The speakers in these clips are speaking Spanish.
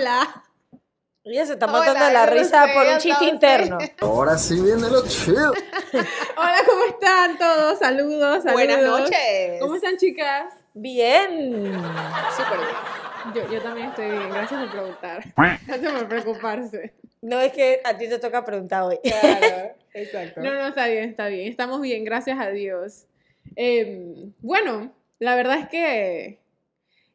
Hola. Ella se está Hola, matando de la risa por un chiste interno. Ahora sí viene lo chido. Hola, ¿cómo están todos? Saludos, saludos. Buenas noches. ¿Cómo están, chicas? Bien. Súper bien. Yo, yo también estoy bien. Gracias por preguntar. Gracias por preocuparse. No es que a ti te toca preguntar hoy. Claro, exacto. No, no, está bien, está bien. Estamos bien, gracias a Dios. Eh, bueno, la verdad es que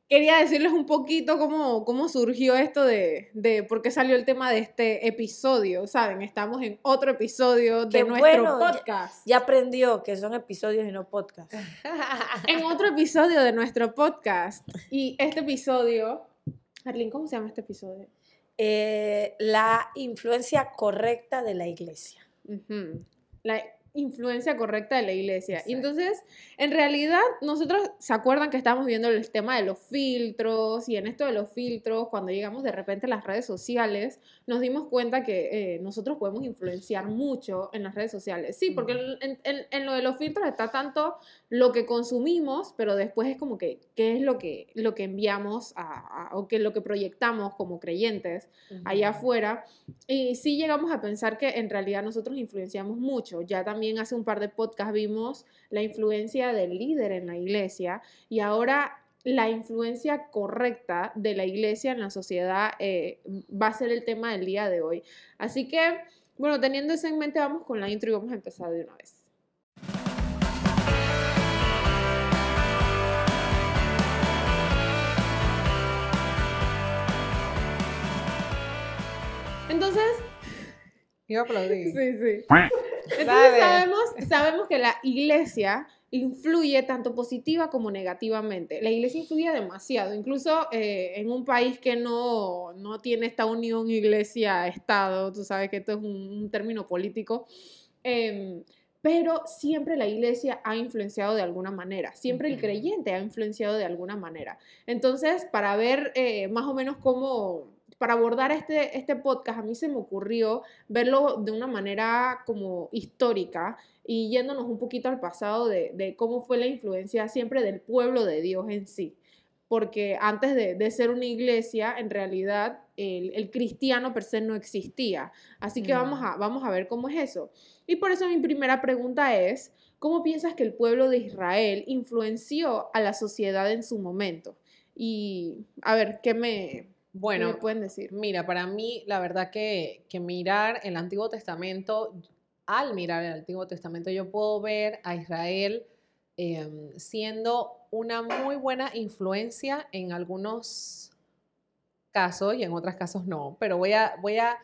quería decirles un poquito cómo, cómo surgió esto de, de por qué salió el tema de este episodio. Saben, estamos en otro episodio de Qué nuestro bueno, podcast. Ya aprendió que son episodios y no podcasts. En otro episodio de nuestro podcast. Y este episodio. Arlene, ¿cómo se llama este episodio? Eh, la influencia correcta de la iglesia. Ujú. La influencia correcta de la iglesia. Y Exacto. entonces, en realidad, nosotros, ¿se acuerdan que estábamos viendo el tema de los filtros? Y en esto de los filtros, cuando llegamos de repente a las redes sociales, nos dimos cuenta que eh, nosotros podemos influenciar mucho en las redes sociales. Sí, porque en, en- en lo de los filtros está tanto lo que consumimos, pero después es como que, ¿qué es lo que, lo que enviamos a, a- o qué es lo que proyectamos como creyentes? allá afuera. Y sí llegamos a pensar que en realidad nosotros influenciamos mucho. Ya también hace un par de podcasts vimos la influencia del líder en la iglesia y ahora la influencia correcta de la iglesia en la sociedad eh, va a ser el tema del día de hoy. Así que, bueno, teniendo eso en mente, vamos con la intro y vamos a empezar de una vez. Entonces, Iba a aplaudir. Sí, sí. Entonces sabemos, sabemos que la iglesia influye tanto positiva como negativamente. La iglesia influye demasiado, incluso eh, en un país que no, no tiene esta unión iglesia-estado, tú sabes que esto es un, un término político, em, pero siempre la iglesia ha influenciado de alguna manera, siempre el creyente ha influenciado de alguna manera. Entonces, para ver eh, más o menos cómo, para abordar este, este podcast, a mí se me ocurrió verlo de una manera como histórica y yéndonos un poquito al pasado de, de cómo fue la influencia siempre del pueblo de Dios en sí. Porque antes de, de ser una iglesia, en realidad el, el cristiano per se no existía. Así que vamos, a, vamos a ver cómo es eso. Y por eso mi primera pregunta es, ¿cómo piensas que el pueblo de Israel influenció a la sociedad en su momento? Y a ver, ¿qué me, qué me Bueno, pueden decir? mira, para mí la verdad que, que mirar el Antiguo Testamento, al mirar el Antiguo Testamento yo puedo ver a Israel em, siendo una muy buena influencia en algunos casos y en otros casos no, pero voy a, voy a,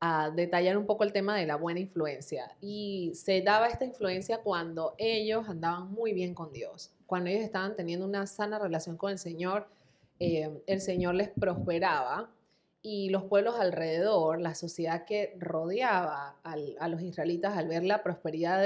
a detallar un poco el tema de la buena influencia. Y se daba esta influencia cuando ellos andaban muy bien con Dios, cuando ellos estaban teniendo una sana relación con el Señor, eh, el Señor les prosperaba y los pueblos alrededor, la sociedad que rodeaba a los israelitas al ver la prosperidad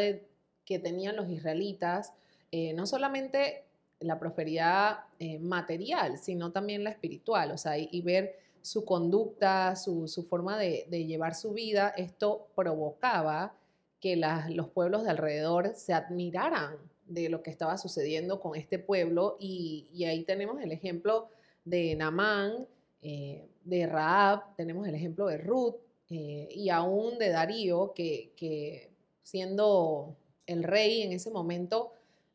que tenían los israelitas, eh, no solamente la prosperidad eh, material, sino también la espiritual, o sea, y, ver su conducta, su, forma de, llevar su vida, esto provocaba que los pueblos de alrededor se admiraran de lo que estaba sucediendo con este pueblo y ahí tenemos el ejemplo de Namán, eh, de Raab, tenemos el ejemplo de Ruth eh, y aún de Darío, que, que siendo el rey en ese momento,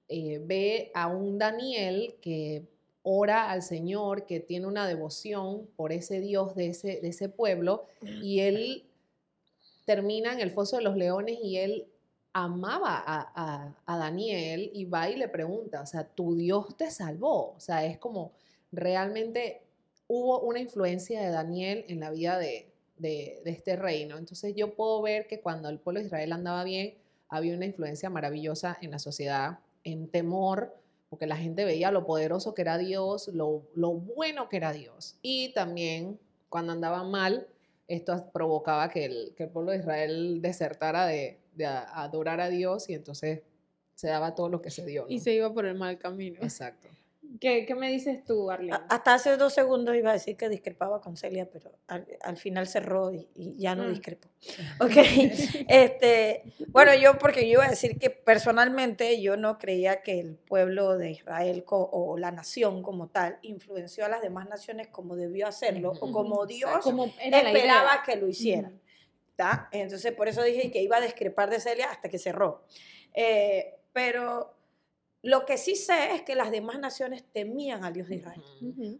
eh, ve a un Daniel que ora al Señor, que tiene una devoción por ese Dios de ese, de ese pueblo, y él termina en el foso de los leones y él amaba a, a- a Daniel y va y le pregunta, o sea, tu Dios te salvó, o sea, es como realmente hubo una influencia de Daniel en la vida de, de- de este reino. Entonces yo puedo ver que cuando el pueblo de Israel andaba bien, había una influencia maravillosa en la sociedad, en temor, porque la gente veía lo poderoso que era Dios, lo, lo bueno que era Dios. Y también cuando andaban mal, esto provocaba que el, que el pueblo de Israel desertara de, de adorar a Dios y entonces se daba todo lo que se dio. ¿no? Y se iba por el mal camino. Exacto. ¿Qué, qué me dices tú, Arlene? Hasta hace dos segundos iba a decir que discrepaba con Celia, pero al, al final cerró y, y ya no Mm. discrepo. Ok. este, bueno, yo porque yo iba a decir que personalmente yo no creía que el pueblo de Israel o la nación como tal influenció a las demás naciones como debió hacerlo o como Dios Como esperaba que lo hicieran. ¿tá? Entonces, por eso dije que iba a discrepar de Celia hasta que cerró. Eh, pero lo que sí sé es que las demás naciones temían al Dios de Israel.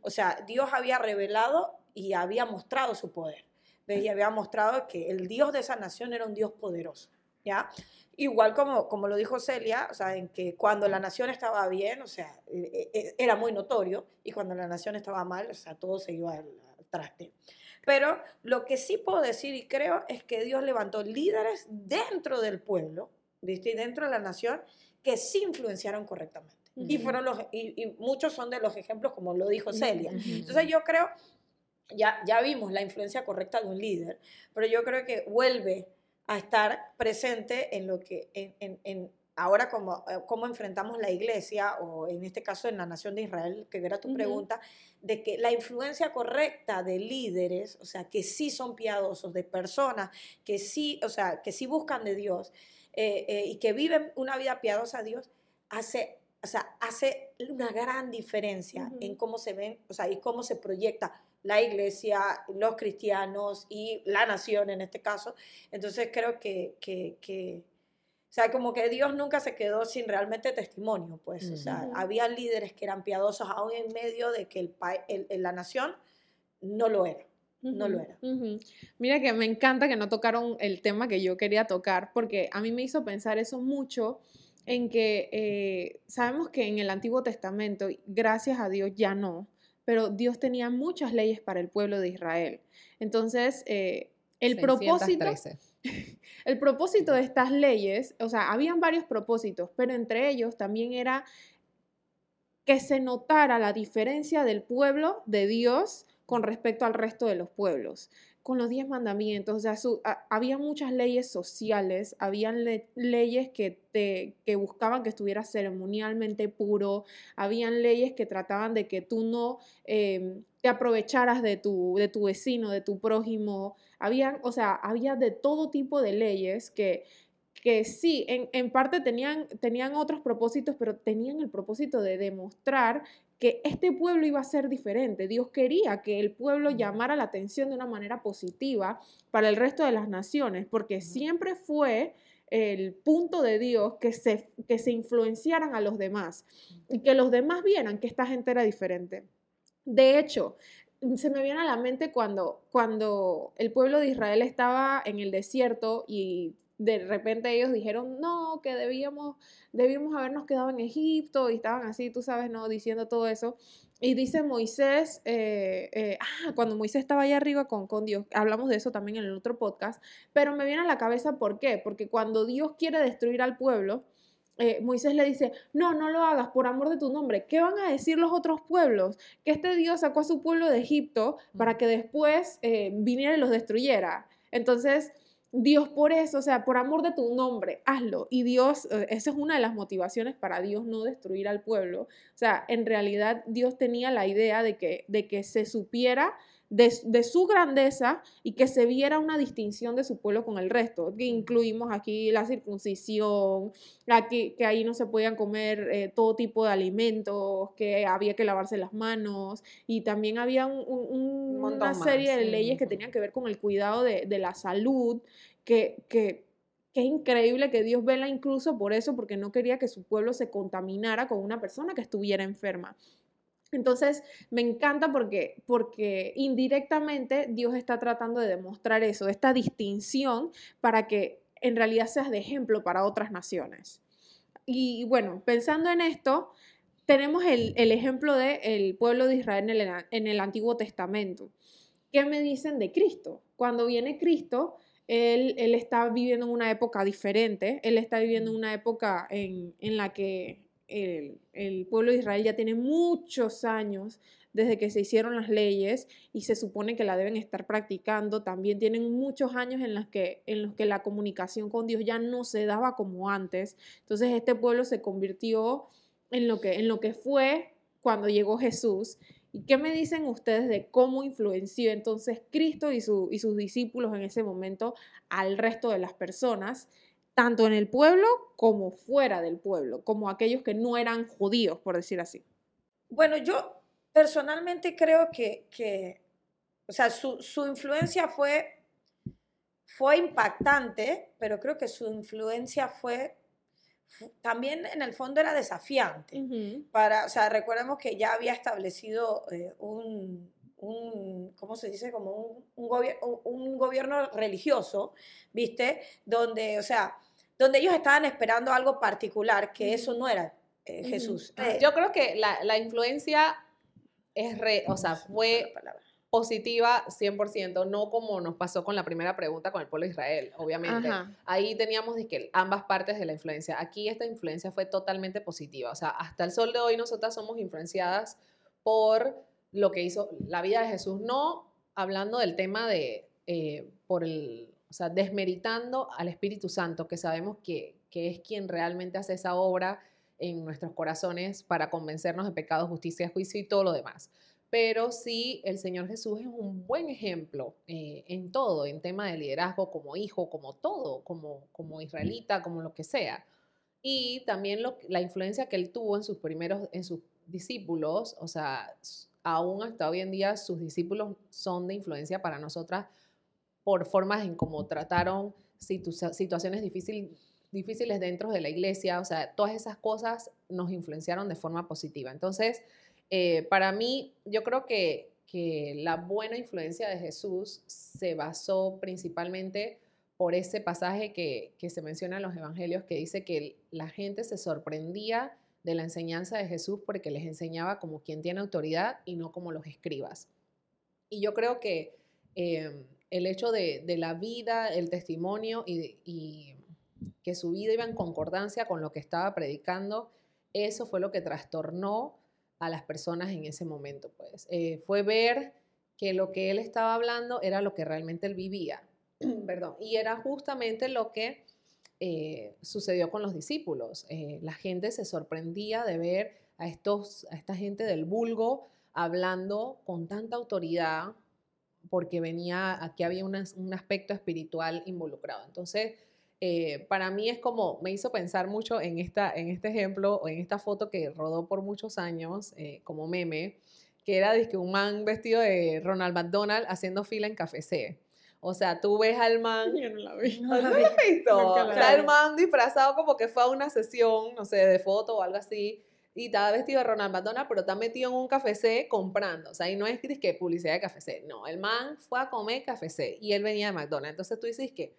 O sea, Dios había revelado y había mostrado su poder. ¿ves? Y había mostrado que el Dios de esa nación era un Dios poderoso. ¿ya? Igual como, como lo dijo Celia, o sea, en que cuando la nación estaba bien, o sea, eh, eh, era muy notorio, y cuando la nación estaba mal, o sea, todo se iba al, al traste. Pero lo que sí puedo decir y creo es que Dios levantó líderes dentro del pueblo, ¿viste? y dentro de la nación, que sí influenciaron correctamente. Y, Ujú. fueron los, y, y muchos son de los ejemplos, como lo dijo Celia. Ujú. Entonces yo creo, ya, ya vimos la influencia correcta de un líder, pero yo creo que vuelve a estar presente en lo que, en, en- en ahora como, eh, cómo enfrentamos la iglesia, o en este caso en la nación de Israel, que era tu Ujú. pregunta, de que la influencia correcta de líderes, o sea, que sí son piadosos, de personas que sí, o sea, que sí buscan de Dios eh, eh, y que viven una vida piadosa a Dios, hace, o sea, hace una gran diferencia en cómo se ven, o sea, y cómo se proyecta la iglesia, los cristianos y la nación en este caso. Entonces creo que, que, que o sea, como que Dios nunca se quedó sin realmente testimonio, pues, o sea, había líderes que eran piadosos aún en medio de que el- el- la nación no lo era. No lo era. Mira que me encanta que no tocaron el tema que yo quería tocar, porque a mí me hizo pensar eso mucho en que eh, sabemos que en el Antiguo Testamento, gracias a Dios ya no, pero Dios tenía muchas leyes para el pueblo de Israel. Entonces, eh, el propósito... 613. El propósito de estas leyes, o sea, habían varios propósitos, pero entre ellos también era que se notara la diferencia del pueblo de Dios con respecto al resto de los pueblos. Con los diez mandamientos, o su- había muchas leyes sociales, habían le- leyes que, te, que buscaban que estuviera ceremonialmente puro, habían leyes que trataban de que tú no em, te aprovecharas de tu, de tu vecino, de tu prójimo, habían, o sea, había de todo tipo de leyes que, que sí, en, en parte tenían, tenían otros propósitos, pero tenían el propósito de demostrar que este pueblo iba a ser diferente. Dios quería que el pueblo llamara la atención de una manera positiva para el resto de las naciones, porque siempre fue el punto de Dios que se, que se influenciaran a los demás y que los demás vieran que esta gente era diferente. De hecho, se me viene a la mente cuando, cuando el pueblo de Israel estaba en el desierto y de repente ellos dijeron, no, que debíamos, debíamos habernos quedado en Egipto y estaban así, tú sabes, ¿no? Diciendo todo eso. Y dice Moisés, eh, eh, ah, cuando Moisés estaba allá arriba con, con Dios, hablamos de eso también en el otro podcast, pero me viene a la cabeza, ¿por qué? Porque cuando Dios quiere destruir al pueblo, eh, Moisés le dice, no, no lo hagas por amor de tu nombre. ¿Qué van a decir los otros pueblos? Que este Dios sacó a su pueblo de Egipto para que después viniera y los destruyera. Entonces, Dios por eso, o sea, por amor de tu nombre, hazlo. Y Dios, eh, esa es una de las motivaciones para Dios no destruir al pueblo. O sea, en realidad Dios tenía la idea de que, de que se supiera de, de su grandeza y que se viera una distinción de su pueblo con el resto. Que incluimos aquí la circuncisión, aquí, que ahí no se podían comer eh, todo tipo de alimentos, que había que lavarse las manos y también había un- un- un- Un montón una serie más, de sí, leyes que tenían que ver con el cuidado de, de la salud, que, que, que es increíble que Dios vela incluso por eso, porque no quería que su pueblo se contaminara con una persona que estuviera enferma. Entonces, me encanta porque, porque indirectamente Dios está tratando de demostrar eso, esta distinción para que en realidad seas de ejemplo para otras naciones. Y bueno, pensando en esto, tenemos el, el ejemplo del pueblo de Israel en el, en el Antiguo Testamento. ¿Qué me dicen de Cristo? Cuando viene Cristo, él, él está viviendo en una época diferente, él está viviendo en una época en, en la que el, el pueblo de Israel ya tiene muchos años desde que se hicieron las leyes y se supone que la deben estar practicando. También tienen muchos años en los que, en los que la comunicación con Dios ya no se daba como antes. Entonces este pueblo se convirtió en lo que, en lo que fue cuando llegó Jesús. ¿Y qué me dicen ustedes de cómo influenció entonces Cristo y, su, y sus discípulos en ese momento al resto de las personas, tanto en el pueblo como fuera del pueblo, como aquellos que no eran judíos, por decir así? Bueno, yo personalmente creo que, o sea, su, su influencia fue, fue impactante, pero creo que su influencia fue fu- también en el fondo era desafiante. Para, o sea, recordemos que ya había establecido eh, un, un, ¿cómo se dice? Como un, un, gobier- un- gobierno religioso, ¿viste? Donde, o sea, donde ellos estaban esperando algo particular, que eso no era eh. Jesús. Ah, Eh, Yo creo que la, la influencia es re, o sea, fue la palabra. Positiva 100%, no como nos pasó con la primera pregunta con el pueblo de Israel, obviamente. Ajá. Ahí teníamos que ambas partes de la influencia. Aquí esta influencia fue totalmente positiva. O sea, hasta el sol de hoy nosotras somos influenciadas por lo que hizo la vida de Jesús, no hablando del tema de, eh, por el, o sea, desmeritando al Espíritu Santo, que sabemos que, que es quien realmente hace esa obra en nuestros corazones para convencernos de pecado, justicia, juicio y todo lo demás. Pero sí, el Señor Jesús es un buen ejemplo eh, en todo, en tema de liderazgo, como hijo, como todo, como, como israelita, como lo que sea. Y también lo, la influencia que él tuvo en sus primeros, en sus discípulos, o sea, aún hasta hoy en día sus discípulos son de influencia para nosotras por formas en cómo trataron situ- situaciones difícil- difíciles dentro de la iglesia, o sea, todas esas cosas nos influenciaron de forma positiva. Entonces, eh, para mí, yo creo que, que la buena influencia de Jesús se basó principalmente por ese pasaje que, que se menciona en los evangelios que dice que la gente se sorprendía de la enseñanza de Jesús porque les enseñaba como quien tiene autoridad y no como los escribas. Y yo creo que eh, el hecho de, de la vida, el testimonio y, y que su vida iba en concordancia con lo que estaba predicando, eso fue lo que trastornó a las personas en ese momento. Pues. Eh, fue ver que lo que él estaba hablando era lo que realmente él vivía. Perdón. Y era justamente lo que eh, sucedió con los discípulos. Eh, la gente se sorprendía de ver a, estos, a esta gente del vulgo hablando con tanta autoridad porque venía, aquí había un aspecto espiritual involucrado. Entonces, eh, para mí es como, me hizo pensar mucho en, esta, en este ejemplo o en esta foto que rodó por muchos años eh, como meme, que era dizque, un man vestido de Ronald McDonald haciendo fila en Café C. O sea, tú ves al man Yo no la vi. No ¿No la vi. lo has visto? Está el man disfrazado como que fue a una sesión, no sé, de foto o algo así, y estaba vestido de Ronald McDonald, pero está metido en un café comprando. O sea, y no es que publicidad de café. No, el man fue a comer café y él venía de McDonald's. Entonces tú dices que,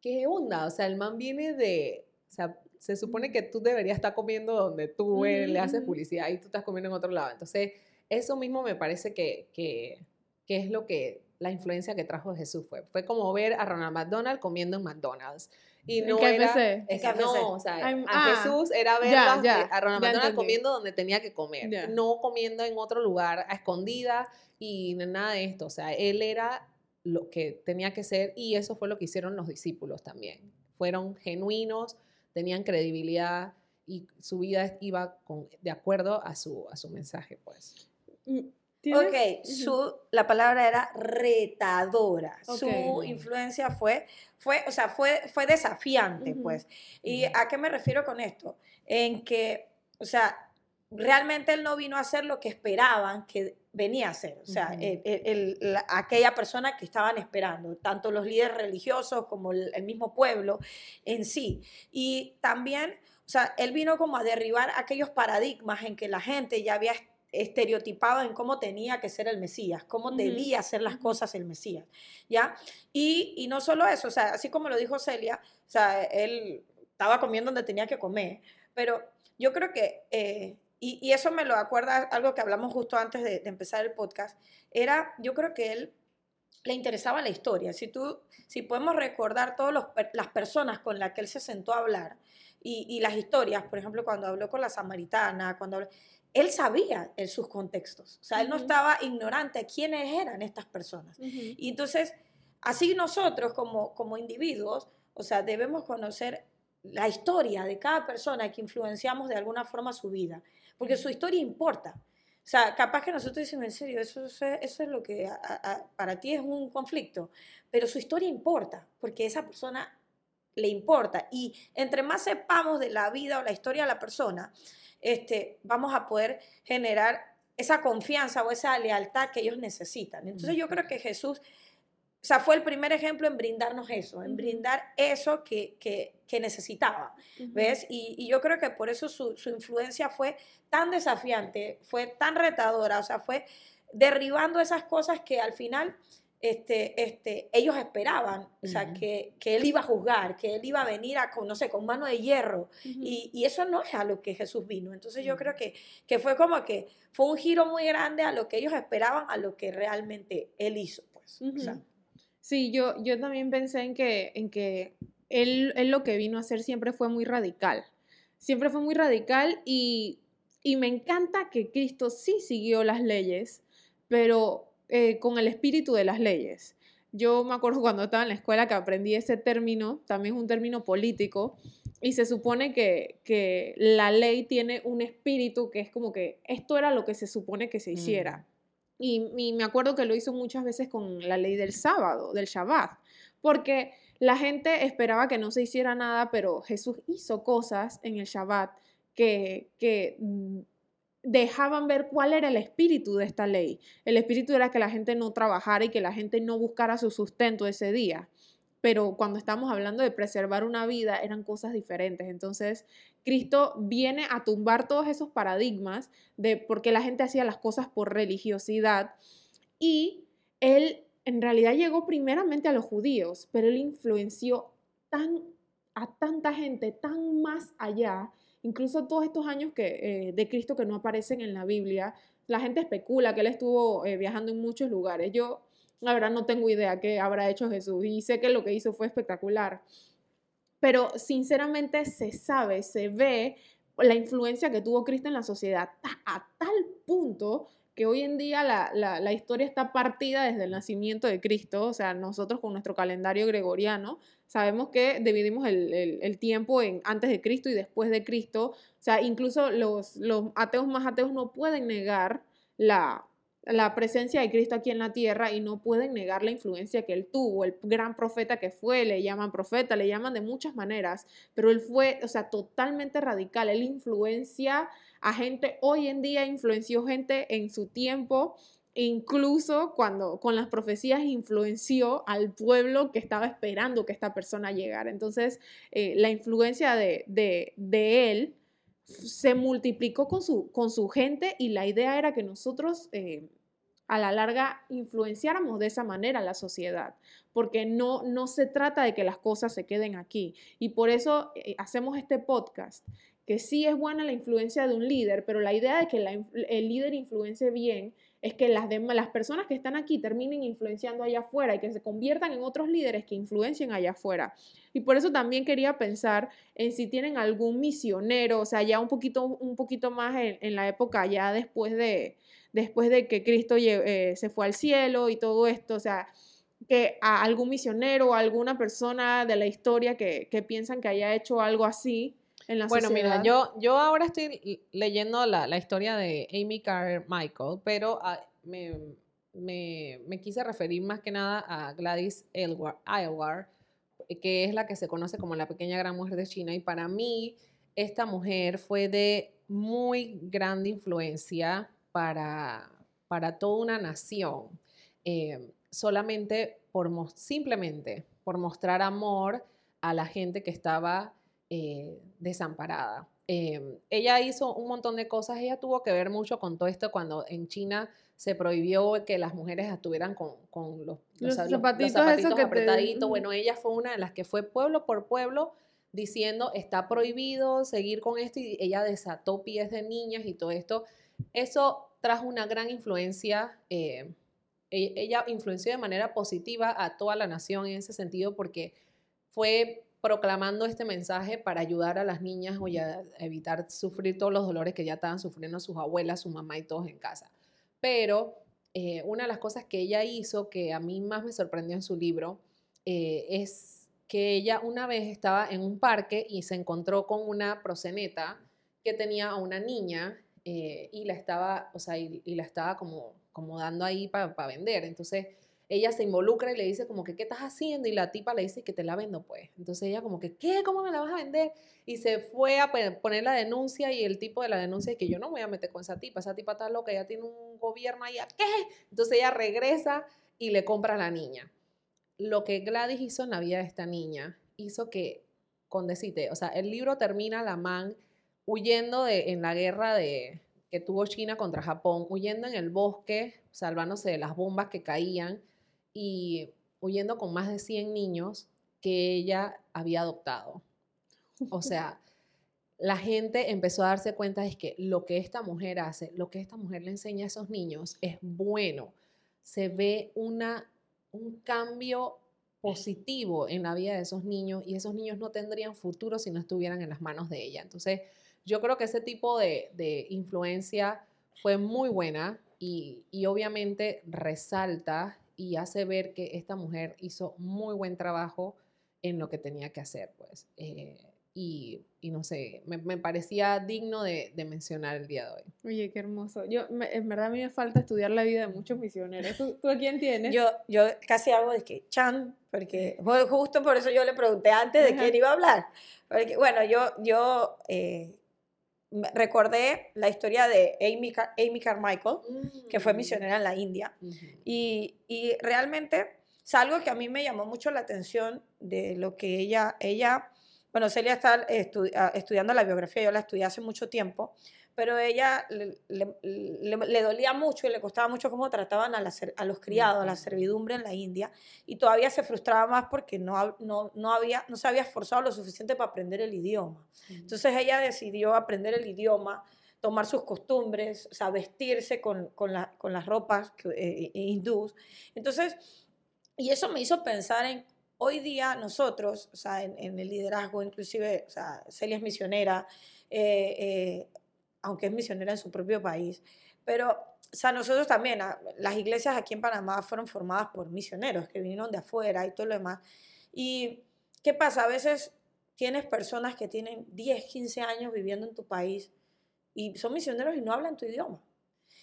¿qué onda? O sea, el man viene de, o sea, se supone que tú deberías estar comiendo donde tú eh, le haces Ujú. publicidad y tú estás comiendo en otro lado. Entonces, eso mismo me parece que, que, que es lo que la influencia que trajo Jesús fue. Fue como ver a Ronald McDonald comiendo en McDonald's. Y no era... Es que no, o sea, Ay, a ah, Jesús era ya, a- ya, a Ronald ya McDonald comiendo donde tenía que comer, no comiendo en otro lugar a escondida y nada de esto. O sea, él era lo que tenía que ser y eso fue lo que hicieron los discípulos también. Fueron genuinos, tenían credibilidad y su vida iba con, de acuerdo a su, a su mensaje, pues. ¿Tienes? Ok, su, la palabra era retadora. Su influencia fue, fue, o sea, fue, fue desafiante, pues. ¿Y a qué me refiero con esto? En que, o sea, realmente él no vino a hacer lo que esperaban que venía a hacer. O sea, el- el- la- aquella persona que estaban esperando, tanto los líderes religiosos como el, el mismo pueblo en sí. Y también, o sea, él vino como a derribar aquellos paradigmas en que la gente ya había estereotipado en cómo tenía que ser el Mesías, cómo debía hacer las cosas el Mesías, ¿ya? Y, y no solo eso, o sea, así como lo dijo Celia, o sea, él estaba comiendo donde tenía que comer, pero yo creo que, eh, y, y eso me lo acuerda algo que hablamos justo antes de, de empezar el podcast, era, yo creo que él le interesaba la historia. Si tú, si podemos recordar todas las personas con las que él se sentó a hablar y, y las historias, por ejemplo, cuando habló con la samaritana, cuando habló- él sabía en sus contextos, o sea, él no estaba ignorante de quiénes eran estas personas. Y entonces, así nosotros como, como individuos, o sea, debemos conocer la historia de cada persona que influenciamos de alguna forma su vida, porque su historia importa. O sea, capaz que nosotros decimos, en serio, eso, es- eso es lo que a- a- para ti es un conflicto, pero su historia importa, porque esa persona le importa. Y entre más sepamos de la vida o la historia de la persona, este, vamos a poder generar esa confianza o esa lealtad que ellos necesitan. Entonces yo creo que Jesús, o sea, fue el primer ejemplo en brindarnos eso, en brindar eso que, que, que necesitaba. ¿Ves? Y, y yo creo que por eso su, su influencia fue tan desafiante, fue tan retadora, o sea, fue derribando esas cosas que al final este, este, ellos esperaban, o sea, que, que él iba a juzgar, que él iba a venir a, con, no sé, con mano de hierro. Y, y eso no es a lo que Jesús vino. Entonces yo creo que, que fue como que fue un giro muy grande a lo que ellos esperaban, a lo que realmente él hizo. Pues. O sea. Sí, yo, yo también pensé en que, en que él, él lo que vino a hacer siempre fue muy radical. Siempre fue muy radical y, y me encanta que Cristo sí siguió las leyes, pero eh, con el espíritu de las leyes. Yo me acuerdo cuando estaba en la escuela que aprendí ese término, también es un término político, y se supone que, que la ley tiene un espíritu que es como que esto era lo que se supone que se hiciera. Y, me acuerdo que lo hizo muchas veces con la ley del sábado, del Shabbat, porque la gente esperaba que no se hiciera nada, pero Jesús hizo cosas en el Shabbat que, que mm, dejaban ver cuál era el espíritu de esta ley. El espíritu era que la gente no trabajara y que la gente no buscara su sustento ese día. Pero cuando estamos hablando de preservar una vida, eran cosas diferentes. Entonces, Cristo viene a tumbar todos esos paradigmas de por qué la gente hacía las cosas por religiosidad y él en realidad llegó primeramente a los judíos, pero él influenció tan a tanta gente tan más allá, incluso todos estos años que, eh, de Cristo que no aparecen en la Biblia, la gente especula que él estuvo eh, viajando en muchos lugares. Yo, la verdad, no tengo idea qué habrá hecho Jesús y sé que lo que hizo fue espectacular, pero sinceramente se sabe, se ve la influencia que tuvo Cristo en la sociedad a tal punto que hoy en día la, la- la historia está partida desde el nacimiento de Cristo, o sea, nosotros con nuestro calendario gregoriano sabemos que dividimos el, el- el tiempo en antes de Cristo y después de Cristo, o sea, incluso los, los ateos más ateos no pueden negar la, la presencia de Cristo aquí en la tierra y no pueden negar la influencia que él tuvo, el gran profeta que fue, le llaman profeta, le llaman de muchas maneras, pero él fue, o sea, totalmente radical, él influencia a gente, hoy en día influenció gente en su tiempo, incluso cuando con las profecías influenció al pueblo que estaba esperando que esta persona llegara. Entonces, eh, la influencia de, de, de él se multiplicó con su, con su gente y la idea era que nosotros eh, a la larga influenciáramos de esa manera la sociedad, porque no, no se trata de que las cosas se queden aquí. Y por eso eh, hacemos este podcast, que sí es buena la influencia de un líder, pero la idea de que el líder influencie bien es que las, las personas que están aquí terminen influenciando allá afuera y que se conviertan en otros líderes que influencien allá afuera. Y por eso también quería pensar en si tienen algún misionero, o sea, ya un poquito, un poquito más en la época ya después de, después de que Cristo eh, se fue al cielo y todo esto, o sea, que a algún misionero o alguna persona de la historia que, que piensan que haya hecho algo así en la Bueno, sociedad. mira, yo, yo ahora estoy leyendo la, la historia de Amy Carmichael, pero ah, me, me- me quise referir más que nada a Gladys Aylward, que es la que se conoce como la pequeña gran mujer de China. Y para mí, esta mujer fue de muy grande influencia para, para toda una nación. Eh, solamente por simplemente por mostrar amor a la gente que estaba eh, desamparada. Eh, ella hizo un montón de cosas, ella tuvo que ver mucho con todo esto cuando en China se prohibió que las mujeres estuvieran con, con los, Los los- los zapatitos esos zapatitos te- apretaditos. ujú. Bueno, ella fue una de las que fue pueblo por pueblo diciendo está prohibido seguir con esto y ella desató pies de niñas y todo esto. Eso trajo una gran influencia. eh, e- ella influenció de manera positiva a toda la nación en ese sentido porque fue proclamando este mensaje para ayudar a las niñas o ya evitar sufrir todos los dolores que ya estaban sufriendo sus abuelas, su mamá y todos en casa. Pero eh, una de las cosas que ella hizo que a mí más me sorprendió en su libro eh, es que ella una vez estaba en un parque y se encontró con una proseneta que tenía a una niña eh, y la estaba, o sea, y, la estaba como, como dando ahí para vender. Entonces ella se involucra y le dice como que, ¿qué estás haciendo? Y la tipa le dice que te la vendo, pues. Entonces ella como que, ¿qué? ¿Cómo me la vas a vender? Y se fue a poner la denuncia y el tipo de la denuncia es que yo no me voy a meter con esa tipa, esa tipa está loca, ella tiene un gobierno ahí, ¿a ¿qué? Entonces ella regresa y le compra a la niña. Lo que Gladys hizo en la vida de esta niña hizo que, con decirte, o sea, el libro termina la man huyendo de, en la guerra de, que tuvo China contra Japón, huyendo en el bosque, salvándose de las bombas que caían y huyendo con más de 100 niños que ella había adoptado. O sea, la gente empezó a darse cuenta de que lo que esta mujer hace, lo que esta mujer le enseña a esos niños es bueno. Se ve una, un cambio positivo en la vida de esos niños y esos niños no tendrían futuro si no estuvieran en las manos de ella. Entonces, yo creo que ese tipo de, de influencia fue muy buena y, y obviamente resalta y hace ver que esta mujer hizo muy buen trabajo en lo que tenía que hacer, pues. Eh, y, y no sé, me, me parecía digno de, de mencionar el día de hoy. Oye, qué hermoso. Yo, me- en verdad, a mí me falta estudiar la vida de muchos misioneros. ¿Tú, tú a quién tienes? Yo, yo casi hago de que chan, porque ju- justo por eso yo le pregunté antes de Ajá. quién iba a hablar. Porque, bueno, yo, yo eh, recordé la historia de Amy, Car- Amy Carmichael, que fue misionera en la India. Y, y realmente es algo que a mí me llamó mucho la atención de lo que ella, ella bueno, Celia está ah, estudiando la biografía, yo la estudié hace mucho tiempo, pero ella le, le- le- le dolía mucho y le costaba mucho cómo trataban a, la a los criados, a la servidumbre en la India, y todavía se frustraba más porque no, no, no, había, no se había esforzado lo suficiente para aprender el idioma. Entonces ella decidió aprender el idioma, tomar sus costumbres, o sea, vestirse con, con, la- con las ropas eh, hindús. Entonces, y eso me hizo pensar en hoy día nosotros, o sea, en, en el liderazgo, inclusive, o sea, Celia es misionera, eh, eh, aunque es misionera en su propio país, pero, o sea, nosotros también, ah, las iglesias aquí en Panamá fueron formadas por misioneros que vinieron de afuera y todo lo demás. ¿Y qué pasa? A veces tienes personas que tienen 10, 15 años viviendo en tu país y son misioneros y no hablan tu idioma.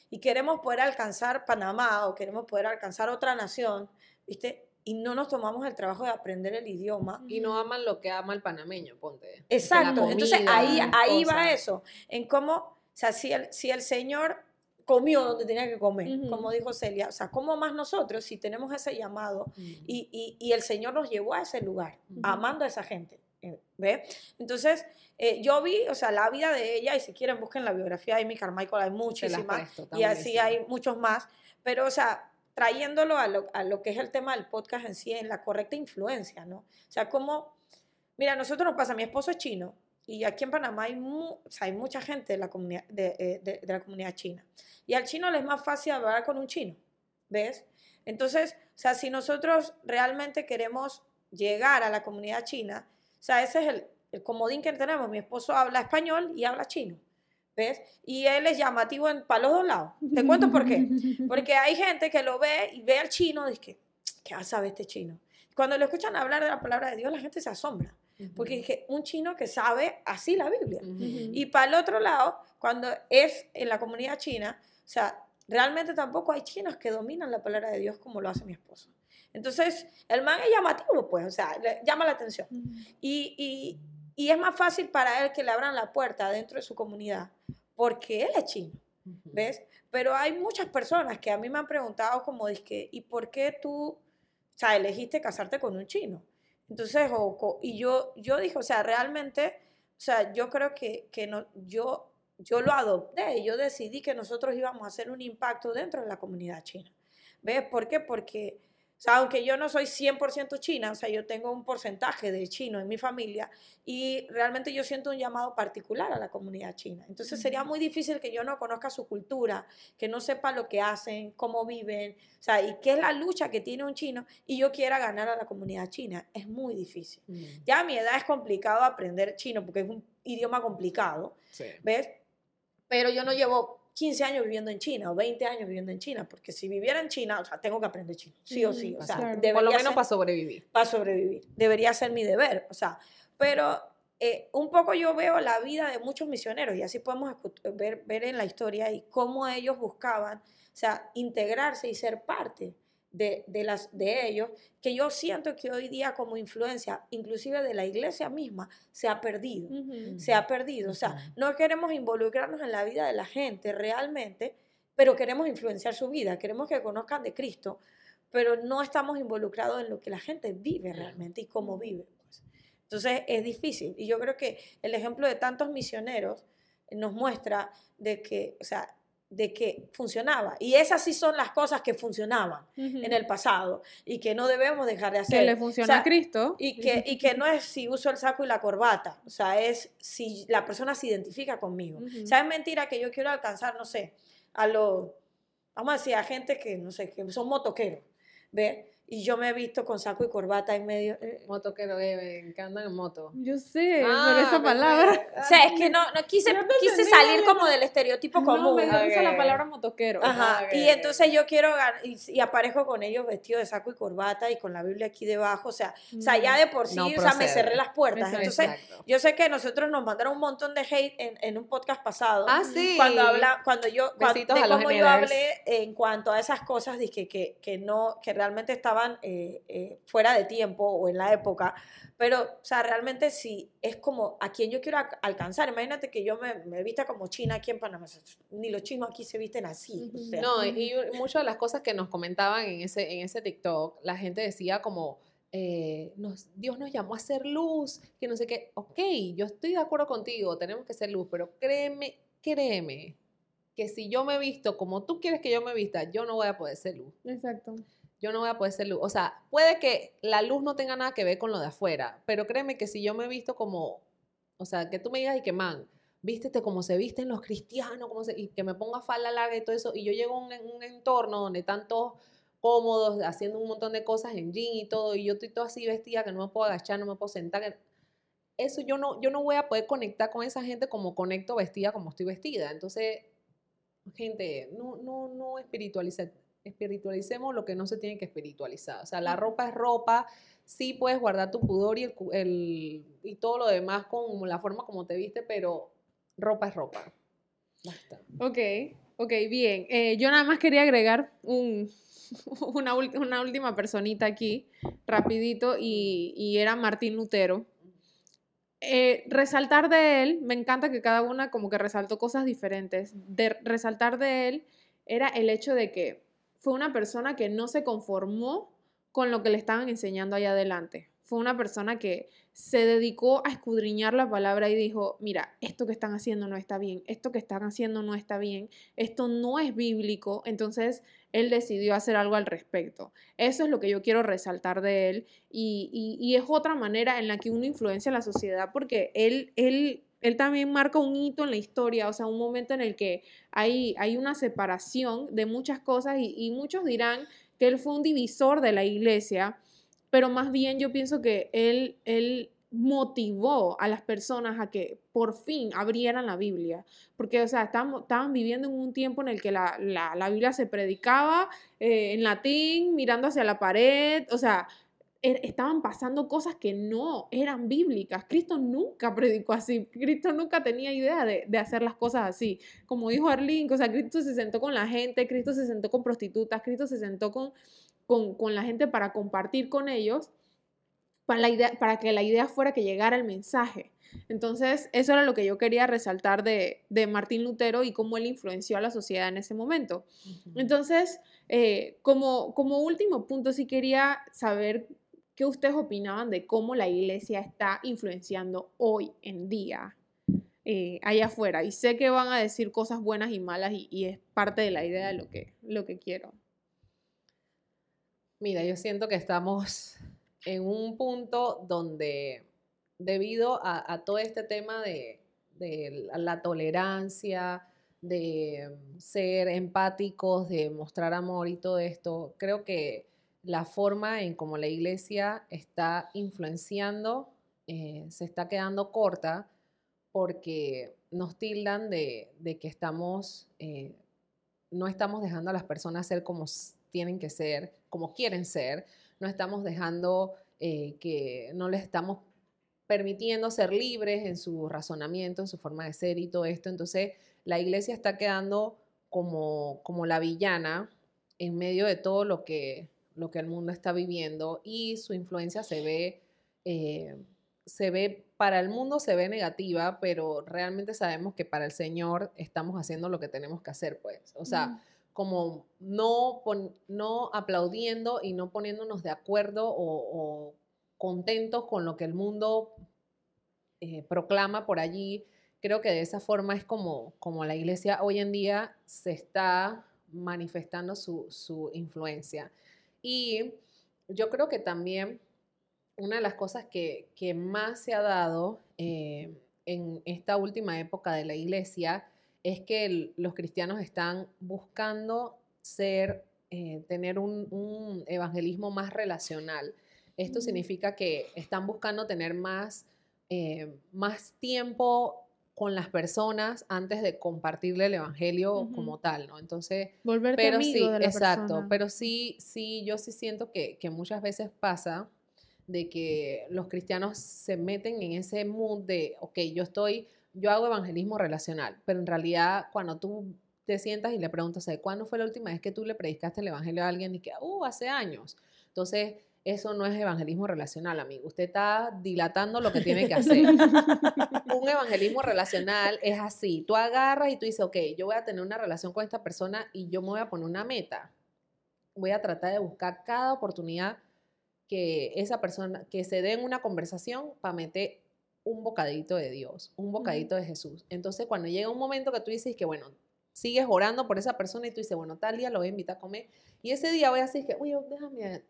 Y queremos poder alcanzar Panamá o queremos poder alcanzar otra nación, ¿viste? Y no nos tomamos el trabajo de aprender el idioma. Y no aman lo que ama el panameño, ponte. Exacto. Entonces comida, ahí, las ahí va eso, en cómo, sea, si el, si el Señor comió donde tenía que comer, Ujú. como dijo Celia, o sea, ¿cómo más nosotros si tenemos ese llamado Mm. y, y- y el Señor nos llevó a ese lugar, Ujú. amando a esa gente. eh, ¿Ve? Entonces, eh, yo vi, o sea, la vida de ella, y si quieren busquen la biografía de Amy Carmichael, hay muchísimas, presto, y así buenísimo. hay muchos más, pero, o sea, trayéndolo a lo, a lo que es el tema del podcast en sí, en la correcta influencia, ¿no? O sea, como, mira, a nosotros nos pasa, mi esposo es chino, y aquí en Panamá hay, mu- o sea, hay mucha gente de la, comunidad, de, eh, de- de la comunidad china, y al chino le es más fácil hablar con un chino, ¿ves? Entonces, o sea, si nosotros realmente queremos llegar a la comunidad china, o sea, ese es el, el comodín que tenemos. Mi esposo habla español y habla chino, ¿ves? Y él es llamativo en, para los dos lados. Te cuento por qué. Porque hay gente que lo ve y ve al chino y dice, ¿qué sabe este chino? Cuando lo escuchan hablar de la palabra de Dios, la gente se asombra. Porque es que un chino que sabe así la Biblia. Ujú. Y para el otro lado, cuando es en la comunidad china, o sea, realmente tampoco hay chinos que dominan la palabra de Dios como lo hace mi esposo. Entonces, el man es llamativo, pues, o sea, le llama la atención. Y, y- y es más fácil para él que le abran la puerta dentro de su comunidad, porque él es chino, Ujú. ¿ves? Pero hay muchas personas que a mí me han preguntado como, ¿y por qué tú, o sea, elegiste casarte con un chino? Entonces, y yo, yo dije, o sea, realmente, o sea, yo creo que, que no, yo, yo lo adopté yo decidí que nosotros íbamos a hacer un impacto dentro de la comunidad china. ¿Ves? ¿Por qué? Porque, o sea, aunque yo no soy 100% china, o sea, yo tengo un porcentaje de chino en mi familia y realmente yo siento un llamado particular a la comunidad china. Entonces sería muy difícil que yo no conozca su cultura, que no sepa lo que hacen, cómo viven, o sea, y qué es la lucha que tiene un chino y yo quiera ganar a la comunidad china. Es muy difícil. Mm. Ya a mi edad es complicado aprender chino porque es un idioma complicado, Sí. ¿ves? Pero yo no llevo 15 años viviendo en China o 20 años viviendo en China, porque si viviera en China, o sea, tengo que aprender chino, sí o sí, o sea, Claro. debería Por lo menos ser- para sobrevivir. para sobrevivir. Debería ser mi deber, o sea, pero eh, un poco yo veo la vida de muchos misioneros y así podemos ver, ver en la historia y cómo ellos buscaban, o sea, integrarse y ser parte de, de las, de ellos, que yo siento que hoy día como influencia, inclusive de la iglesia misma, se ha perdido Ujú. se ha perdido. O sea, no queremos involucrarnos en la vida de la gente realmente, pero queremos influenciar su vida, queremos que conozcan de Cristo, pero no estamos involucrados en lo que la gente vive realmente y cómo vive. pues. Entonces es difícil. Y yo creo que el ejemplo de tantos misioneros nos muestra de que, o sea, de que funcionaba. Y esas sí son las cosas que funcionaban en el pasado y que no debemos dejar de hacer. que le O funciona sea, a Cristo. y que, y que no es si uso el saco y la corbata, o sea, es si la persona se identifica conmigo. Ujú. O sea, es mentira que yo quiero alcanzar, no sé, a los, vamos a decir, a gente que, no sé, que son motoqueros, ¿ves? Y yo me he visto con saco y corbata en medio. eh, Motoquero, eh, que andan en moto. Yo sé, Ah, pero esa pensé- palabra. O sea, es que no, no quise, quise entendí, salir como del estereotipo No, común. me gusta la palabra motoquero. Ajá, Ah, y ok. entonces yo quiero y, y aparezco con ellos vestidos de saco y corbata y con la Biblia aquí debajo, o sea, o sea ya de por sí, No o sea, me cerré las puertas. Exacto. Entonces, Exacto. yo sé que nosotros nos mandaron un montón de hate en, en un podcast pasado. Ah, sí. Cuando habla, cuando yo, cuando, de cómo yo hablé en cuanto a esas cosas, dije que, que no, que realmente estaban eh, eh, fuera de tiempo o en la época, pero, o sea, realmente sí, es como a quien yo quiero alca- alcanzar. Imagínate que yo me, me vista como china aquí en Panamá, ni los chinos aquí se visten así. o sea. No, y y muchas de las cosas que nos comentaban en ese, en ese TikTok, la gente decía como, eh, nos, Dios nos llamó a ser luz, que no sé qué. Ok, yo estoy de acuerdo contigo, tenemos que ser luz, pero créeme, créeme, que si yo me visto como tú quieres que yo me vista, yo no voy a poder ser luz. Exacto. Yo no voy a poder ser luz. O sea, puede que la luz no tenga nada que ver con lo de afuera, pero créeme que si yo me visto como, o sea, que tú me digas y que, man, vístete como se visten los cristianos, como se, y que me ponga falda larga y todo eso, y yo llego a un, un entorno donde están todos cómodos, haciendo un montón de cosas en jean y todo, y yo estoy todo así vestida que no me puedo agachar, no me puedo sentar. Eso yo no, yo no voy a poder conectar con esa gente como conecto vestida como estoy vestida. Entonces, gente, no, no, no espiritualicemos lo que no se tiene que espiritualizar. O sea, la ropa es ropa, sí puedes guardar tu pudor y, el, y todo lo demás con la forma como te viste, pero ropa es ropa. Basta. Ok, ok, bien. Eh, yo nada más quería agregar un, una última personita aquí, rapidito, y, y era Martín Lutero. Eh, resaltar de él, me encanta que cada una como que resaltó cosas diferentes. De resaltar de él era el hecho de que fue una persona que no se conformó con lo que le estaban enseñando allá adelante. Fue una persona que se dedicó a escudriñar la palabra y dijo, mira, esto que están haciendo no está bien, esto que están haciendo no está bien, esto no es bíblico, entonces él decidió hacer algo al respecto. Eso es lo que yo quiero resaltar de él y, es otra manera en la que uno influencia a la sociedad porque él, él también marca un hito en la historia, o sea, un momento en el que hay, hay una separación de muchas cosas y, muchos dirán que él fue un divisor de la iglesia, pero más bien yo pienso que él, él motivó a las personas a que por fin abrieran la Biblia, porque, o sea, estaban, viviendo en un tiempo en el que la, la- Biblia se predicaba eh, en latín, mirando hacia la pared, o sea, estaban pasando cosas que no eran bíblicas. Cristo nunca predicó así, Cristo nunca tenía idea de, de hacer las cosas así. Como dijo Arlene, o sea, Cristo se sentó con la gente, Cristo se sentó con prostitutas, Cristo se sentó con, con, con la gente para compartir con ellos, para, la idea, para que la idea fuera que llegara el mensaje. Entonces, eso era lo que yo quería resaltar de, de Martín Lutero y cómo él influenció a la sociedad en ese momento. Entonces, eh, como, como último punto, sí quería saber qué ustedes opinaban de cómo la iglesia está influenciando hoy en día eh, allá afuera. Y sé que van a decir cosas buenas y malas y, es parte de la idea de lo que, lo que quiero. Mira, yo siento que estamos en un punto donde debido a, todo este tema de, de la, tolerancia, de ser empáticos, de mostrar amor y todo esto, creo que la forma en cómo la iglesia está influenciando eh, se está quedando corta porque nos tildan de, de que estamos, eh, no estamos dejando a las personas ser como tienen que ser, como quieren ser, no estamos dejando eh, que no les estamos permitiendo ser libres en su razonamiento, en su forma de ser y todo esto. Entonces, la iglesia está quedando como, como la villana en medio de todo lo que, lo que el mundo está viviendo y su influencia se ve, eh, se ve, para el mundo se ve negativa, pero realmente sabemos que para el Señor estamos haciendo lo que tenemos que hacer, pues. O sea, Mm. como no, no aplaudiendo y no poniéndonos de acuerdo o, o contentos con lo que el mundo eh, proclama por allí. Creo que de esa forma es como, como la iglesia hoy en día se está manifestando su, su influencia. Y yo creo que también una de las cosas que, que más se ha dado eh, en esta última época de la iglesia es que el- los cristianos están buscando ser, eh, tener un, un evangelismo más relacional. Esto Mm. significa que están buscando tener más, eh, más tiempo con las personas antes de compartirle el evangelio como tal, ¿no? Entonces, Volverte pero amigo sí, de la exacto, persona. pero sí, sí, yo sí siento que, que muchas veces pasa de que los cristianos se meten en ese mood de, ok, yo estoy, yo hago evangelismo relacional, pero en realidad cuando tú te sientas y le preguntas, ¿de cuándo fue la última vez que tú le predicaste el evangelio a alguien? Y que, uh, hace años. Entonces, eso no es evangelismo relacional, amigo. Usted está dilatando lo que tiene que hacer. Un evangelismo relacional es así. Tú agarras y tú dices, ok, yo voy a tener una relación con esta persona y yo me voy a poner una meta. Voy a tratar de buscar cada oportunidad que esa persona, que se dé en una conversación para meter un bocadito de Dios, un bocadito de Jesús. Entonces, cuando llega un momento que tú dices que, bueno, sigues orando por esa persona y tú dices, bueno, tal día lo voy a invitar a comer. Y ese día voy a decir que, oye, déjame,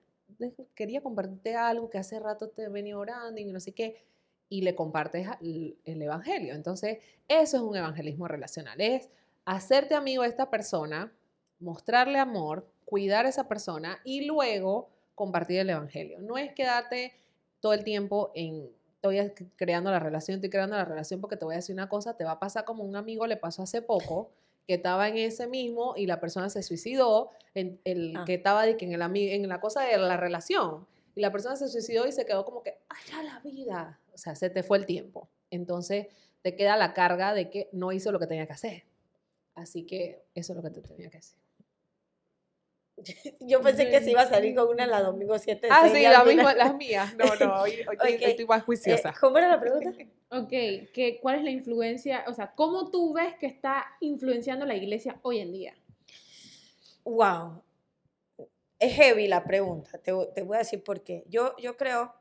quería compartirte algo que hace rato te venía orando y no sé qué. Y le compartes el, el evangelio. Entonces, eso es un evangelismo relacional. Es hacerte amigo de esta persona, mostrarle amor, cuidar a esa persona y luego compartir el evangelio. No es quedarte todo el tiempo en estoy creando la relación, estoy creando la relación porque te voy a decir una cosa, te va a pasar como un amigo le pasó hace poco, que estaba en ese mismo y la persona se suicidó, en, el Ah. que estaba de que en, el en la cosa de la relación, y la persona se suicidó y se quedó como que, allá la vida, o sea, se te fue el tiempo. Entonces te queda la carga de que no hizo lo que tenía que hacer. Así que eso es lo que te tenía que decir. Yo pensé que se iba a salir con una la domingo 7 de Ah, sí, la misma, las mías. No, no, hoy, hoy estoy- Ok. estoy más Eh, juiciosa. ¿Cómo era la pregunta? Ok, que, ¿cuál es la influencia? O sea, ¿cómo tú ves que está influenciando la iglesia hoy en día? Wow. Es heavy la pregunta. Te, te voy a decir por qué. Yo, yo creo,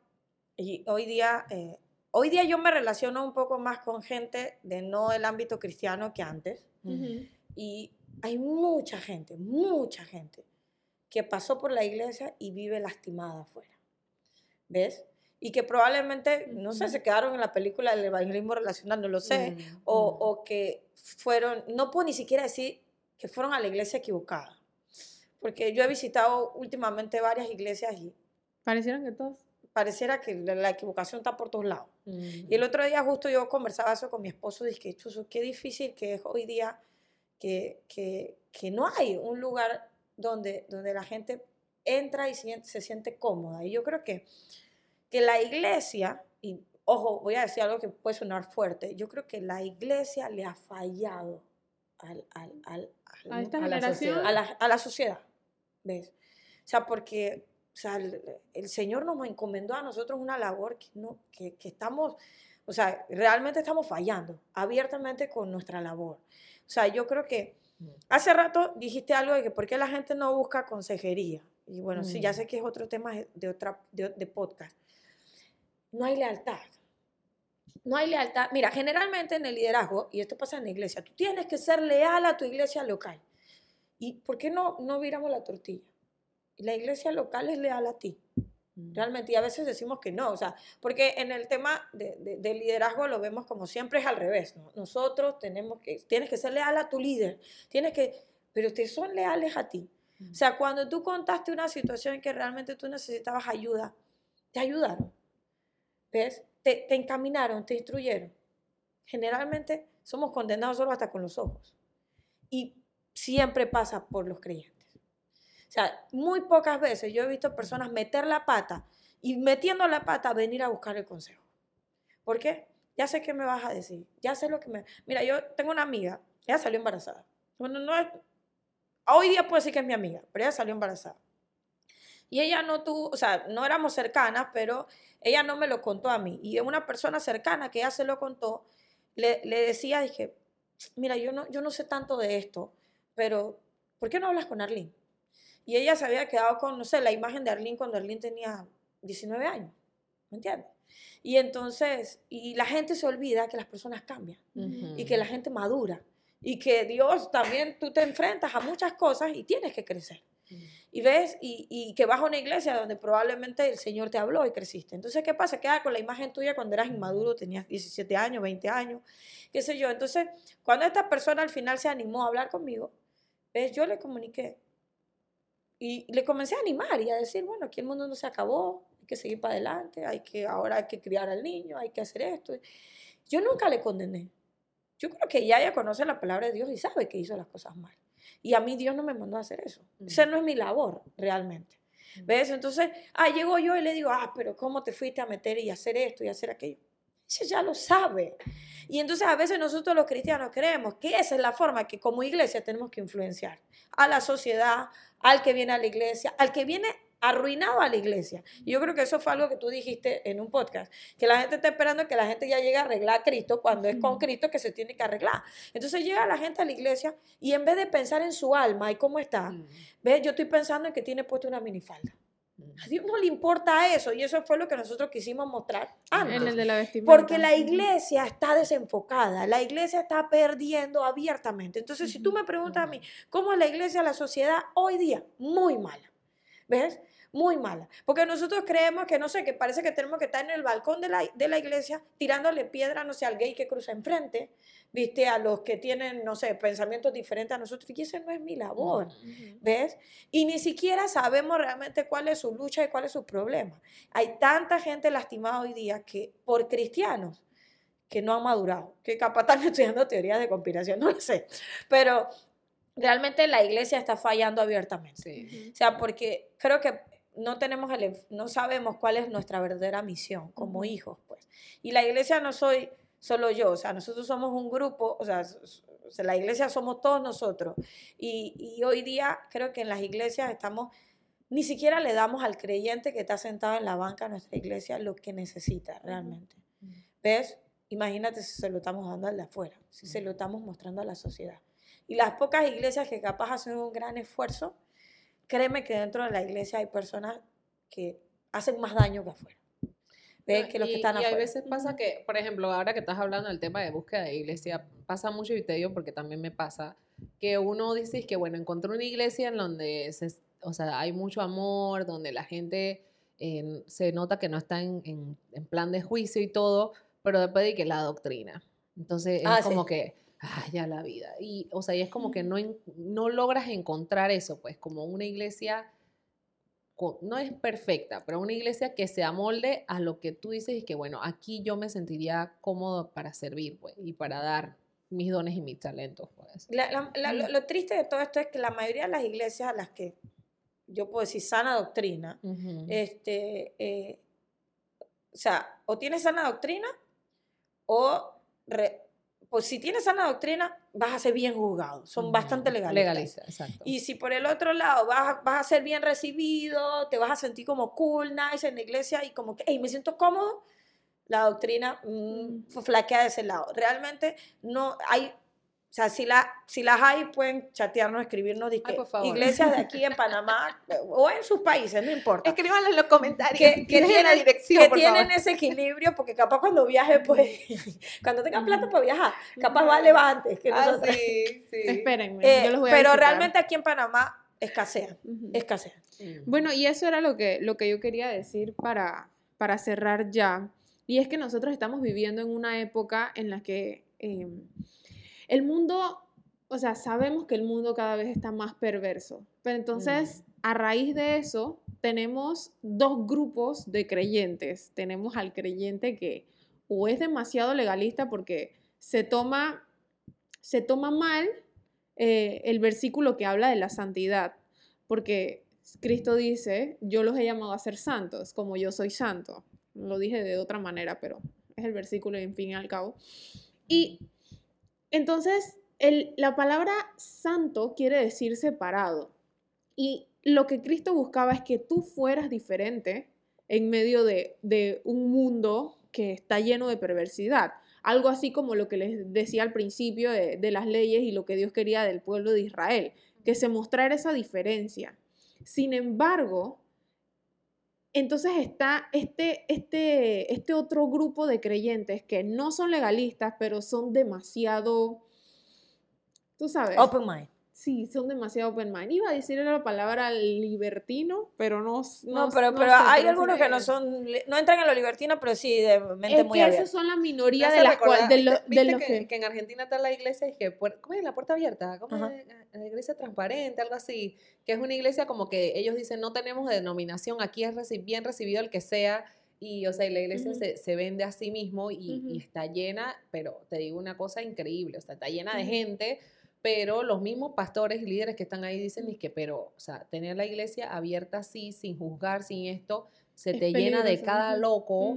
y hoy día, eh, hoy día yo me relaciono un poco más con gente de no el ámbito cristiano que antes. Ujú. Y hay mucha gente, mucha gente que pasó por la iglesia y vive lastimada afuera. ¿Ves? Y que probablemente, no sé, se quedaron en la película del evangelismo relacional, no lo sé. Mm, o, mm. o que fueron, no puedo ni siquiera decir que fueron a la iglesia equivocada. Porque yo he visitado últimamente varias iglesias y Parecieron que todos. pareciera que la equivocación está por todos lados. Mm. Y el otro día justo yo conversaba eso con mi esposo, dije, Chuso, qué difícil que es hoy día que, que, que no hay un lugar donde, donde la gente entra y se siente cómoda. Y yo creo que, que la iglesia, y ojo, voy a decir algo que puede sonar fuerte, yo creo que la iglesia le ha fallado al, al, al, A esta a la sociedad. a la, a la sociedad, ¿ves? O sea, porque o sea, el, el Señor nos encomendó a nosotros una labor que, no, que, que estamos, o sea, realmente estamos fallando abiertamente con nuestra labor. O sea, yo creo que. Hace rato dijiste algo de que por qué la gente no busca consejería. Y bueno, sí, ya Mm. sé que es otro tema de, otra, de, de podcast. No hay lealtad. No hay lealtad. Mira, generalmente en el liderazgo, y esto pasa en la iglesia, tú tienes que ser leal a tu iglesia local. ¿Y por qué no, no viramos la tortilla? La iglesia local es leal a ti. Realmente. Y a veces decimos que no, o sea, porque en el tema de, de- de liderazgo lo vemos como siempre es al revés, ¿no? Nosotros tenemos que, tienes que ser leal a tu líder, tienes que, pero te son leales a ti. O sea, cuando tú contaste una situación en que realmente tú necesitabas ayuda, te ayudaron. ¿Ves? Te, te encaminaron, te instruyeron. generalmente somos condenados solo hasta con los ojos. Y siempre pasa por los creyentes. Sea, muy pocas veces yo he visto personas meter la pata y metiendo la pata venir a buscar el consejo. ¿Por qué? Ya sé qué me vas a decir, ya sé lo que me... Mira, yo tengo una amiga, ella salió embarazada. Bueno, no es... Hoy día puedo decir que es mi amiga, pero ella salió embarazada. Y ella no tuvo, o sea, no éramos cercanas, pero ella no me lo contó a mí. Y una persona cercana que ella se lo contó, le, le decía, dije, mira, yo no, yo no sé tanto de esto, pero ¿por qué no hablas con Arlene? Y ella se había quedado con, no sé, la imagen de Arlene cuando Arlene tenía 19 años, ¿me entiendes? Y entonces, y la gente se olvida que las personas cambian y que la gente madura y que Dios también tú te enfrentas a muchas cosas y tienes que crecer. Y ves, y, y, que vas a una iglesia donde probablemente el Señor te habló y creciste. Entonces, ¿qué pasa? Queda con la imagen tuya cuando eras inmaduro, tenías 17 años, 20 años, qué sé yo. Entonces, cuando esta persona al final se animó a hablar conmigo, ¿ves? Yo le comuniqué. Y le comencé a animar y a decir, bueno, aquí el mundo no se acabó, hay que seguir para adelante, hay que, ahora hay que criar al niño, hay que hacer esto. Yo nunca le condené. Yo creo que ella ya conoce la palabra de Dios y sabe que hizo las cosas mal. Y a mí Dios no me mandó a hacer eso. Esa no es mi labor realmente. ¿Ves? Entonces, ah, llego yo y le digo, ah, pero ¿cómo te fuiste a meter y hacer esto y hacer aquello? Ella ya lo sabe. Y entonces a veces nosotros los cristianos creemos que esa es la forma que como iglesia tenemos que influenciar a la sociedad, al que viene a la iglesia, al que viene arruinado a la iglesia. Y yo creo que eso fue algo que tú dijiste en un podcast, que la gente está esperando que la gente ya llegue a arreglar a Cristo cuando es con Cristo que se tiene que arreglar. Entonces llega la gente a la iglesia y en vez de pensar en su alma y cómo está, ¿ves? Yo estoy pensando en que tiene puesto una minifalda. A Dios no le importa eso y eso fue lo que nosotros quisimos mostrar antes. En el de la Porque la iglesia está desenfocada, la iglesia está perdiendo abiertamente. Entonces, si tú me preguntas a mí, ¿cómo es la iglesia, la sociedad hoy día? Muy mala. ¿Ves? Muy mala. Porque nosotros creemos que, no sé, que parece que tenemos que estar en el balcón de la, de la iglesia tirándole piedra, no sé, al gay que cruza enfrente, viste, a los que tienen, no sé, pensamientos diferentes a nosotros. Y ese no es mi labor, ¿ves? Y ni siquiera sabemos realmente cuál es su lucha y cuál es su problema. Hay tanta gente lastimada hoy día que por cristianos que no han madurado, que capaz están estudiando teorías de conspiración, no lo sé, pero realmente la iglesia está fallando abiertamente. O sea, porque creo que no tenemos el, no sabemos cuál es nuestra verdadera misión como hijos, pues. Y la iglesia no soy solo yo, o sea, nosotros somos un grupo, o sea, la iglesia somos todos nosotros. Y, y, hoy día creo que en las iglesias estamos, ni siquiera le damos al creyente que está sentado en la banca de nuestra iglesia lo que necesita realmente. ¿Ves? Imagínate si se lo estamos dando al de afuera, si se lo estamos mostrando a la sociedad. Y las pocas iglesias que capaz hacen un gran esfuerzo, créeme que dentro de la iglesia hay personas que hacen más daño que afuera. ¿Ves? Que los que están y a veces pasa que, por ejemplo, ahora que estás hablando del tema de búsqueda de iglesia, pasa mucho y te digo porque también me pasa, que uno dice que, bueno, encontré una iglesia en donde se, o sea, hay mucho amor, donde la gente se nota que no está en, en, plan de juicio y todo, pero después de que la doctrina. Entonces es ah, como que ah, ya la vida. Y, o sea, y es como que no, no logras encontrar eso, pues, como una iglesia, no es perfecta, pero una iglesia que se amolde a lo que tú dices y que, bueno, aquí yo me sentiría cómodo para servir, pues, y para dar mis dones y mis talentos, pues. lo, triste de todo esto es que la mayoría de las iglesias a las que yo puedo decir sana doctrina, este, eh, o sea, o tiene sana doctrina o pues si tienes sana doctrina, vas a ser bien juzgado. Son bastante legalistas. exacto. Y si por el otro lado vas, vas, a ser bien recibido, te vas a sentir como cool, nice en la iglesia y como que, hey, me siento cómodo, la doctrina mm, flaquea de ese lado. Realmente no hay o sea, si, la, si las hay, pueden chatearnos, escribirnos, de iglesias de aquí en Panamá o en sus países, no importa. Escríbanlo en los comentarios. Que, tienen, la dirección, que tienen ese equilibrio, porque capaz cuando viaje, pues, cuando tengan plata para viajar, capaz vale antes que ah, nosotros. Sí, sí. Espérenme, yo los voy a Pero realmente aquí en Panamá escasean, escasean. Mm. Bueno, y eso era lo que, lo que yo quería decir para, para cerrar ya. Y es que nosotros estamos viviendo en una época en la que... Em, el mundo, o sea, sabemos que el mundo cada vez está más perverso, pero entonces, mm. a raíz de eso, tenemos dos grupos de creyentes. Tenemos al creyente que o es demasiado legalista porque se toma, se toma mal eh, el versículo que habla de la santidad, porque Cristo dice, yo los he llamado a ser santos, como yo soy santo. Lo dije de otra manera, pero es el versículo en fin y al cabo. Y entonces, la palabra santo quiere decir separado. Y lo que Cristo buscaba es que tú fueras diferente en medio de, un mundo que está lleno de perversidad. Algo así como lo que les decía al principio de, de las leyes y lo que Dios quería del pueblo de Israel, que se mostrara esa diferencia. Sin embargo, entonces está este, este, este otro grupo de creyentes que no son legalistas, pero son demasiado, tú sabes. Open mind. Sí, son demasiado open mind. Iba a decir la palabra libertino, pero no. No, pero, pero hay algunos que no son, no entran en lo libertino, pero sí de mente es muy que Esos son la minoría de las cuales. De, lo, que, que, en Argentina está la iglesia y que, ¿cómo es la puerta abierta? ¿Cómo es la iglesia transparente? Algo así. Que es una iglesia como que ellos dicen, no tenemos denominación, aquí es bien recibido el que sea. Y, o sea, la iglesia se, se, vende a sí mismo y, y, está llena, pero te digo una cosa increíble, o sea, está llena de gente pero los mismos pastores y líderes que están ahí dicen es que, pero, o sea, tener la iglesia abierta así, sin juzgar, sin esto, se te llena de cada loco.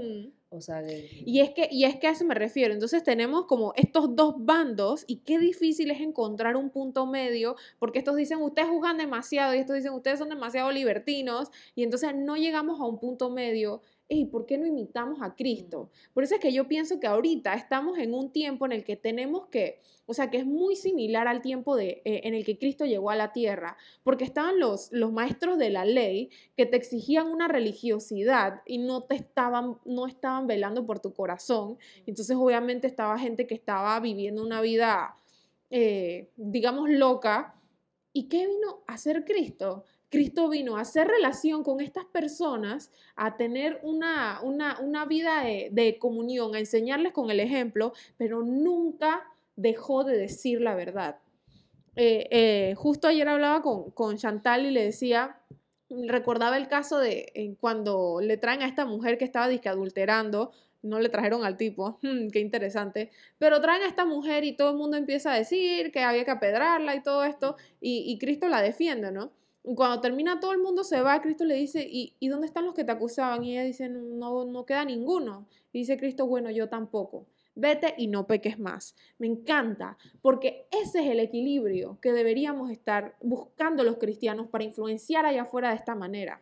O sea, y, es que, y es que a eso me refiero. Entonces tenemos como estos dos bandos y qué difícil es encontrar un punto medio, porque estos dicen ustedes juzgan demasiado y estos dicen ustedes son demasiado libertinos y entonces no llegamos a un punto medio ¿y ¿por qué no imitamos a Cristo? Por eso es que yo pienso que ahorita estamos en un tiempo en el que tenemos que, o sea, que es muy similar al tiempo de, eh, en el que Cristo llegó a la tierra, porque estaban los, los maestros de la ley que te exigían una religiosidad y no te estaban, no estaban velando por tu corazón. Entonces, obviamente, estaba gente que estaba viviendo una vida, eh, digamos, loca. ¿Y qué vino a hacer Cristo? Cristo vino a hacer relación con estas personas, a tener una, una, vida de, comunión, a enseñarles con el ejemplo, pero nunca dejó de decir la verdad. Eh, eh, justo ayer hablaba con, con, Chantal y le decía, recordaba el caso de cuando le traen a esta mujer que estaba adulterando, no le trajeron al tipo, hmm, qué interesante, pero traen a esta mujer y todo el mundo empieza a decir que había que apedrarla y todo esto, y, y Cristo la defiende, ¿no? Cuando termina todo el mundo se va, Cristo le dice, ¿y, dónde están los que te acusaban? Y ella dice, no, no queda ninguno. Y dice Cristo, bueno, yo tampoco. Vete y no peques más. Me encanta, porque ese es el equilibrio que deberíamos estar buscando los cristianos para influenciar allá afuera de esta manera.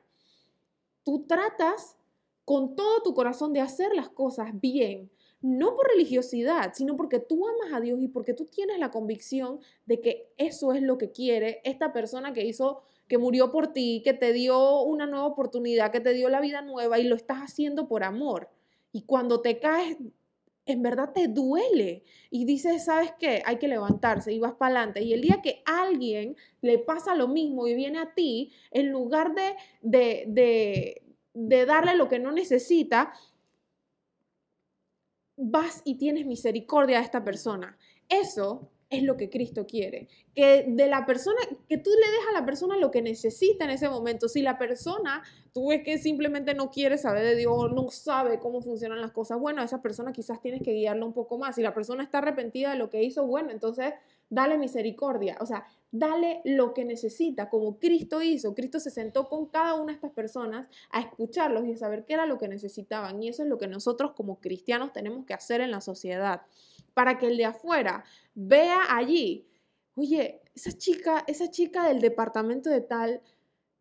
Tú tratas con todo tu corazón de hacer las cosas bien, no por religiosidad, sino porque tú amas a Dios y porque tú tienes la convicción de que eso es lo que quiere esta persona que hizo que murió por ti, que te dio una nueva oportunidad, que te dio la vida nueva y lo estás haciendo por amor. Y cuando te caes, en verdad te duele y dices, ¿sabes qué? Hay que levantarse y vas para adelante. Y el día que alguien le pasa lo mismo y viene a ti, en lugar de, de, de, de darle lo que no necesita, vas y tienes misericordia a esta persona. Eso es lo que Cristo quiere. Que de la persona, que tú le dejas a la persona lo que necesita en ese momento. Si la persona, tú ves que simplemente no quiere saber de Dios, no sabe cómo funcionan las cosas, bueno, esa persona quizás tienes que guiarla un poco más. Si la persona está arrepentida de lo que hizo, bueno, entonces dale misericordia. O sea, dale lo que necesita, como Cristo hizo. Cristo se sentó con cada una de estas personas a escucharlos y a saber qué era lo que necesitaban. Y eso es lo que nosotros como cristianos tenemos que hacer en la sociedad para que el de afuera vea allí, oye, esa chica, esa chica del departamento de tal,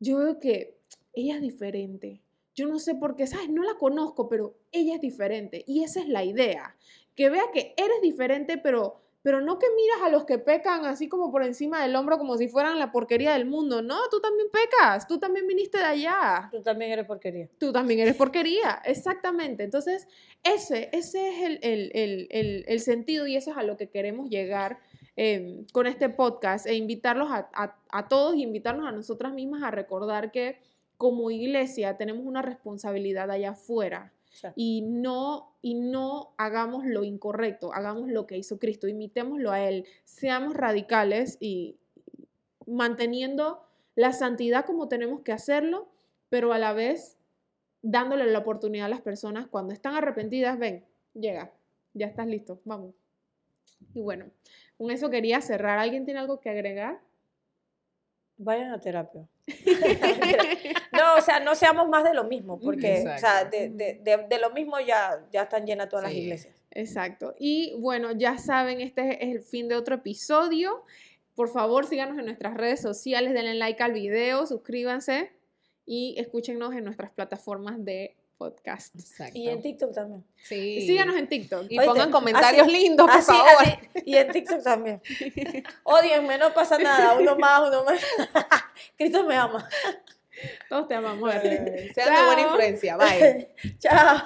yo veo que ella es diferente. Yo no sé por qué, ¿sabes? No la conozco, pero ella es diferente. Y esa es la idea. Que vea que eres diferente, pero pero no que miras a los que pecan así como por encima del hombro como si fueran la porquería del mundo. No, tú también pecas, tú también viniste de allá. Tú también eres porquería. Tú también eres porquería, exactamente. Entonces, ese, ese es el, sentido y eso es a lo que queremos llegar em, con este podcast e invitarlos a, a todos y invitarnos a nosotras mismas a recordar que como iglesia tenemos una responsabilidad allá afuera y, no, y no hagamos lo incorrecto, hagamos lo que hizo Cristo, imitémoslo a Él, seamos radicales y manteniendo la santidad como tenemos que hacerlo, pero a la vez dándole la oportunidad a las personas cuando están arrepentidas, ven, llega, ya estás listo, vamos. Y bueno, con eso quería cerrar. ¿Alguien tiene algo que agregar? Vayan a terapia. no, o sea, no seamos más de lo mismo, porque, o sea, Exacto. de, de- de- de lo mismo ya, ya están llenas todas las iglesias. Exacto. Y bueno, ya saben, este es el fin de otro episodio. Por favor, síganos en nuestras redes sociales, denle like al video, suscríbanse y escúchenos en nuestras plataformas de podcast. Exacto. Y en TikTok también. Sí. Y síganos en TikTok. Y Oíste, pongan comentarios así- lindos, por Así, favor. así, y en TikTok también. Odienme, no pasa nada. Uno más, uno más. Cristo me ama. Todos te amamos. Arely. Sean de buena influencia. Bye. Chao.